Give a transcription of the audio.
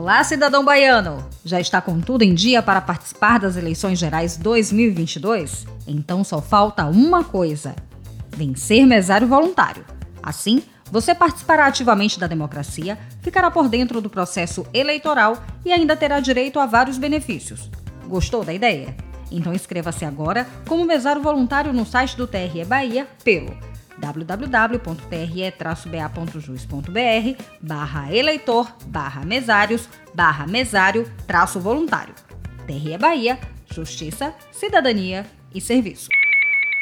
Olá, cidadão baiano! Já está com tudo em dia para participar das eleições gerais 2022? Então só falta uma coisa: vencer mesário voluntário. Assim, você participará ativamente da democracia, ficará por dentro do processo eleitoral e ainda terá direito a vários benefícios. Gostou da ideia? Então inscreva-se agora como mesário voluntário no site do TRE Bahia pelo www.tre-ba.jus.br barra eleitor barra mesários barra mesário traço voluntário. TRE Bahia, Justiça, Cidadania e Serviço.